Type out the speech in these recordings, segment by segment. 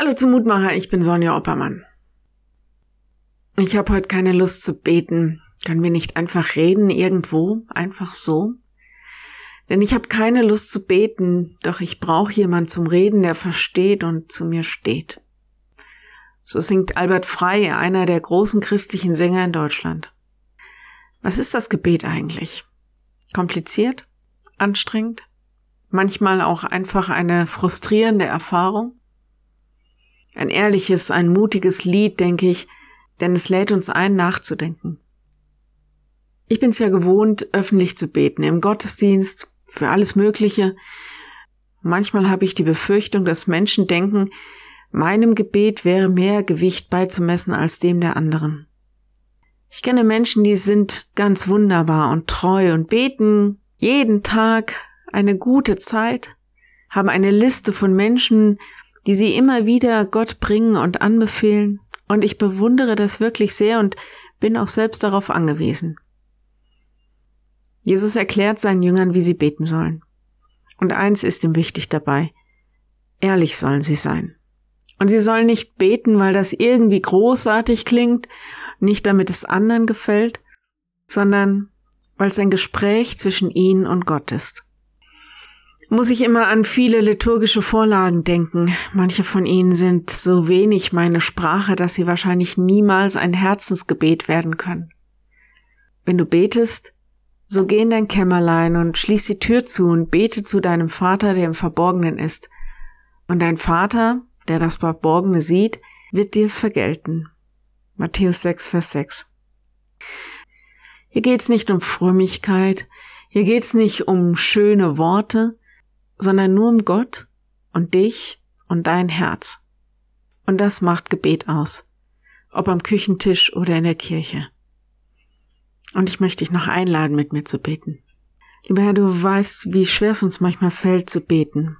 Hallo zum Mutmacher, ich bin Sonja Oppermann. Ich habe heute keine Lust zu beten. Können wir nicht einfach reden irgendwo, einfach so? Denn ich habe keine Lust zu beten, doch ich brauche jemand zum Reden, der versteht und zu mir steht. So singt Albert Frey, einer der großen christlichen Sänger in Deutschland. Was ist das Gebet eigentlich? Kompliziert? Anstrengend? Manchmal auch einfach eine frustrierende Erfahrung? Ein ehrliches, ein mutiges Lied, denke ich, denn es lädt uns ein, nachzudenken. Ich bin es ja gewohnt, öffentlich zu beten, im Gottesdienst, für alles Mögliche. Manchmal habe ich die Befürchtung, dass Menschen denken, meinem Gebet wäre mehr Gewicht beizumessen als dem der anderen. Ich kenne Menschen, die sind ganz wunderbar und treu und beten jeden Tag eine gute Zeit, haben eine Liste von Menschen, die sie immer wieder Gott bringen und anbefehlen. Und ich bewundere das wirklich sehr und bin auch selbst darauf angewiesen. Jesus erklärt seinen Jüngern, wie sie beten sollen. Und eins ist ihm wichtig dabei. Ehrlich sollen sie sein. Und sie sollen nicht beten, weil das irgendwie großartig klingt, nicht damit es anderen gefällt, sondern weil es ein Gespräch zwischen ihnen und Gott ist muss ich immer an viele liturgische Vorlagen denken. Manche von ihnen sind so wenig meine Sprache, dass sie wahrscheinlich niemals ein Herzensgebet werden können. Wenn du betest, so geh in dein Kämmerlein und schließ die Tür zu und bete zu deinem Vater, der im Verborgenen ist. Und dein Vater, der das Verborgene sieht, wird dir es vergelten. Matthäus 6, Vers 6. Hier geht's nicht um Frömmigkeit, hier geht's nicht um schöne Worte, sondern nur um Gott und dich und dein Herz. Und das macht Gebet aus, ob am Küchentisch oder in der Kirche. Und ich möchte dich noch einladen, mit mir zu beten. Lieber Herr, du weißt, wie schwer es uns manchmal fällt zu beten.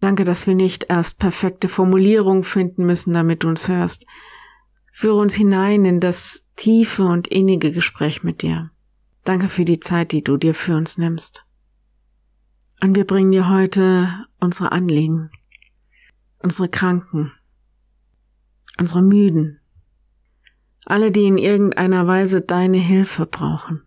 Danke, dass wir nicht erst perfekte Formulierungen finden müssen, damit du uns hörst. Führe uns hinein in das tiefe und innige Gespräch mit dir. Danke für die Zeit, die du dir für uns nimmst. Und wir bringen dir heute unsere Anliegen, unsere Kranken, unsere Müden, alle, die in irgendeiner Weise deine Hilfe brauchen.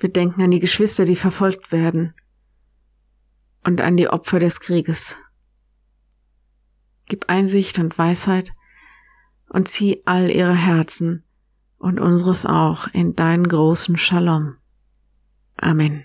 Wir denken an die Geschwister, die verfolgt werden und an die Opfer des Krieges. Gib Einsicht und Weisheit und zieh all ihre Herzen und unseres auch in deinen großen Shalom. Amen.